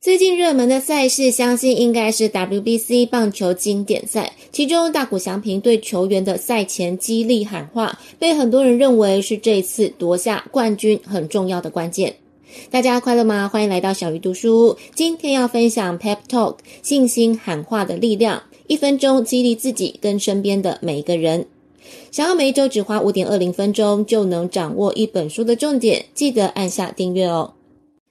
最近热门的赛事，相信应该是 WBC 棒球经典赛。其中，大谷翔平对球员的赛前激励喊话，被很多人认为是这次夺下冠军很重要的关键。大家快乐吗？欢迎来到小鱼读书。今天要分享 Pep Talk 信心喊话的力量，一分钟激励自己跟身边的每一个人。想要每一周只花五点二零分钟就能掌握一本书的重点，记得按下订阅哦。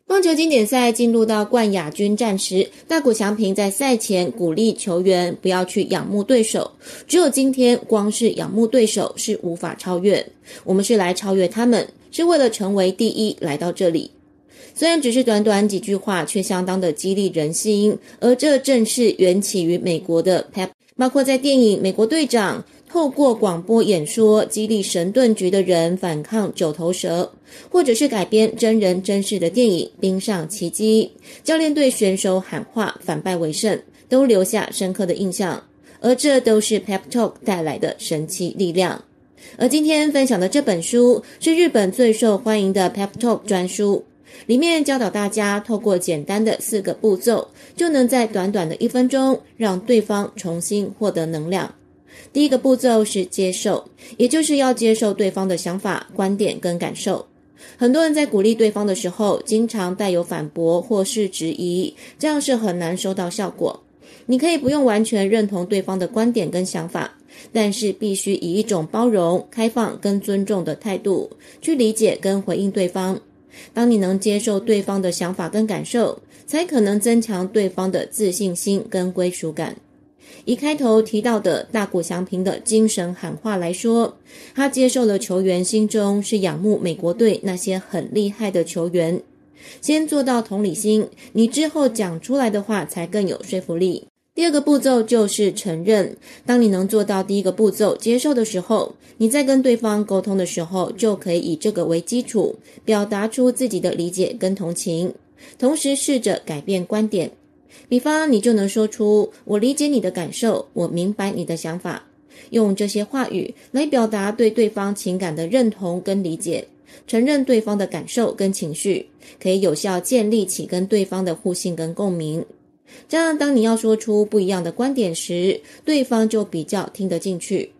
棒球经典赛进入到冠亚军战时，大谷翔平在赛前鼓励球员不要去仰慕对手，只有今天，光是仰慕对手是无法超越，我们是来超越他们，是为了成为第一来到这里。虽然只是短短几句话，却相当的激励人心，而这正是缘起于美国的 Pep，包括在电影《美国队长》。透过广播演说激励神盾局的人反抗九头蛇，或者是改编真人真事的电影《冰上奇迹》，教练对选手喊话反败为胜，都留下深刻的印象。而这都是 Pep Talk 带来的神奇力量。而今天分享的这本书是日本最受欢迎的 Pep Talk 专书，里面教导大家透过简单的四个步骤，就能在短短的一分钟让对方重新获得能量。第一个步骤是接受，也就是要接受对方的想法、观点跟感受。很多人在鼓励对方的时候，经常带有反驳或是质疑，这样是很难收到效果。你可以不用完全认同对方的观点跟想法，但是必须以一种包容、开放跟尊重的态度去理解跟回应对方。当你能接受对方的想法跟感受，才可能增强对方的自信心跟归属感。以开头提到的大谷翔平的精神喊话来说，他接受了球员心中是仰慕美国队那些很厉害的球员。先做到同理心，你之后讲出来的话才更有说服力。第二个步骤就是承认。当你能做到第一个步骤接受的时候，你在跟对方沟通的时候，就可以以这个为基础，表达出自己的理解跟同情，同时试着改变观点。比方，你就能说出“我理解你的感受，我明白你的想法”，用这些话语来表达对对方情感的认同跟理解，承认对方的感受跟情绪，可以有效建立起跟对方的互信跟共鸣。这样，当你要说出不一样的观点时，对方就比较听得进去。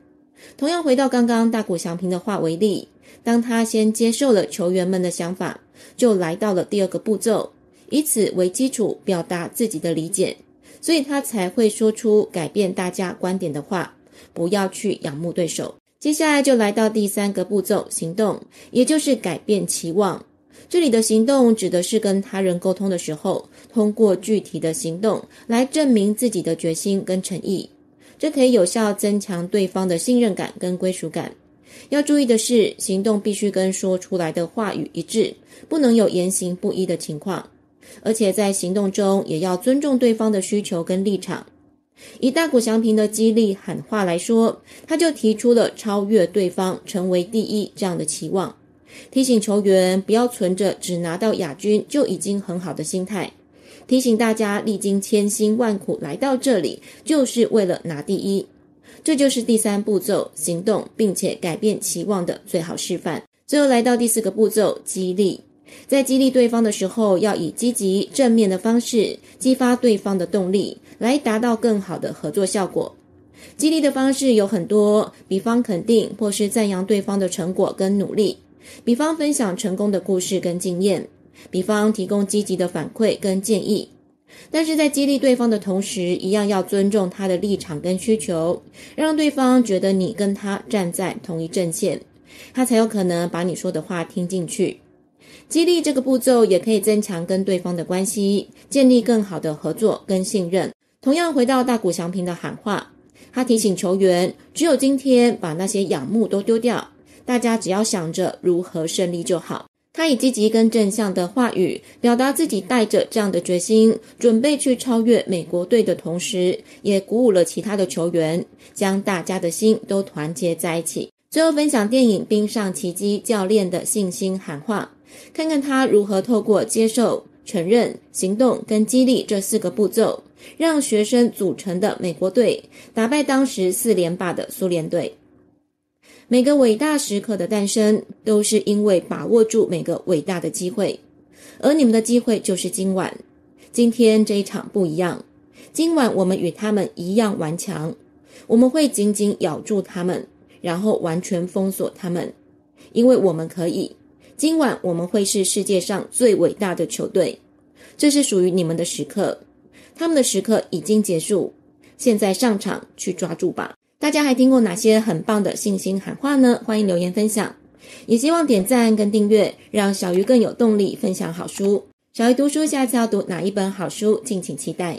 同样，回到刚刚大谷翔平的话为例，当他先接受了球员们的想法，就来到了第二个步骤。以此为基础表达自己的理解，所以他才会说出改变大家观点的话。不要去仰慕对手。接下来就来到第三个步骤，行动，也就是改变期望。这里的行动指的是跟他人沟通的时候，通过具体的行动来证明自己的决心跟诚意。这可以有效增强对方的信任感跟归属感。要注意的是，行动必须跟说出来的话语一致，不能有言行不一的情况。而且在行动中也要尊重对方的需求跟立场。以大谷翔平的激励喊话来说，他就提出了超越对方、成为第一这样的期望，提醒球员不要存着只拿到亚军就已经很好的心态，提醒大家历经千辛万苦来到这里，就是为了拿第一。这就是第三步骤，行动并且改变期望的最好示范。最后来到第四个步骤，激励。在激励对方的时候，要以积极正面的方式激发对方的动力，来达到更好的合作效果。激励的方式有很多，比方肯定或是赞扬对方的成果跟努力，比方分享成功的故事跟经验，比方提供积极的反馈跟建议。但是在激励对方的同时，一样要尊重他的立场跟需求，让对方觉得你跟他站在同一阵线，他才有可能把你说的话听进去。激励这个步骤也可以增强跟对方的关系，建立更好的合作跟信任。同样回到大谷翔平的喊话，他提醒球员，只有今天把那些仰慕都丢掉，大家只要想着如何胜利就好。他以积极跟正向的话语，表达自己带着这样的决心，准备去超越美国队的同时，也鼓舞了其他的球员，将大家的心都团结在一起。最后分享电影《冰上奇迹》教练的信心喊话。看看他如何透过接受、承认、行动跟激励这四个步骤，让学生组成的美国队打败当时四连霸的苏联队。每个伟大时刻的诞生，都是因为把握住每个伟大的机会，而你们的机会就是今晚。今天这一场不一样，今晚我们与他们一样顽强，我们会紧紧咬住他们，然后完全封锁他们，因为我们可以。今晚我们会是世界上最伟大的球队，这是属于你们的时刻。他们的时刻已经结束，现在上场去抓住吧！大家还听过哪些很棒的信心喊话呢？欢迎留言分享，也希望点赞跟订阅，让小鱼更有动力分享好书。小鱼读书，下次要读哪一本好书？敬请期待。